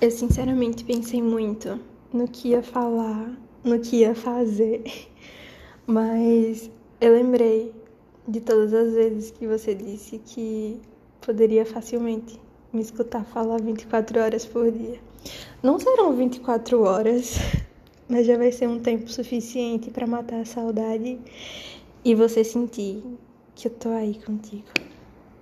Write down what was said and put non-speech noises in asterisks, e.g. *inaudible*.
Eu sinceramente pensei muito no que ia falar, no que ia fazer, *laughs* mas eu lembrei de todas as vezes que você disse que poderia facilmente me escutar falar 24 horas por dia. Não serão 24 horas, *laughs* mas já vai ser um tempo suficiente para matar a saudade e você sentir que eu tô aí contigo.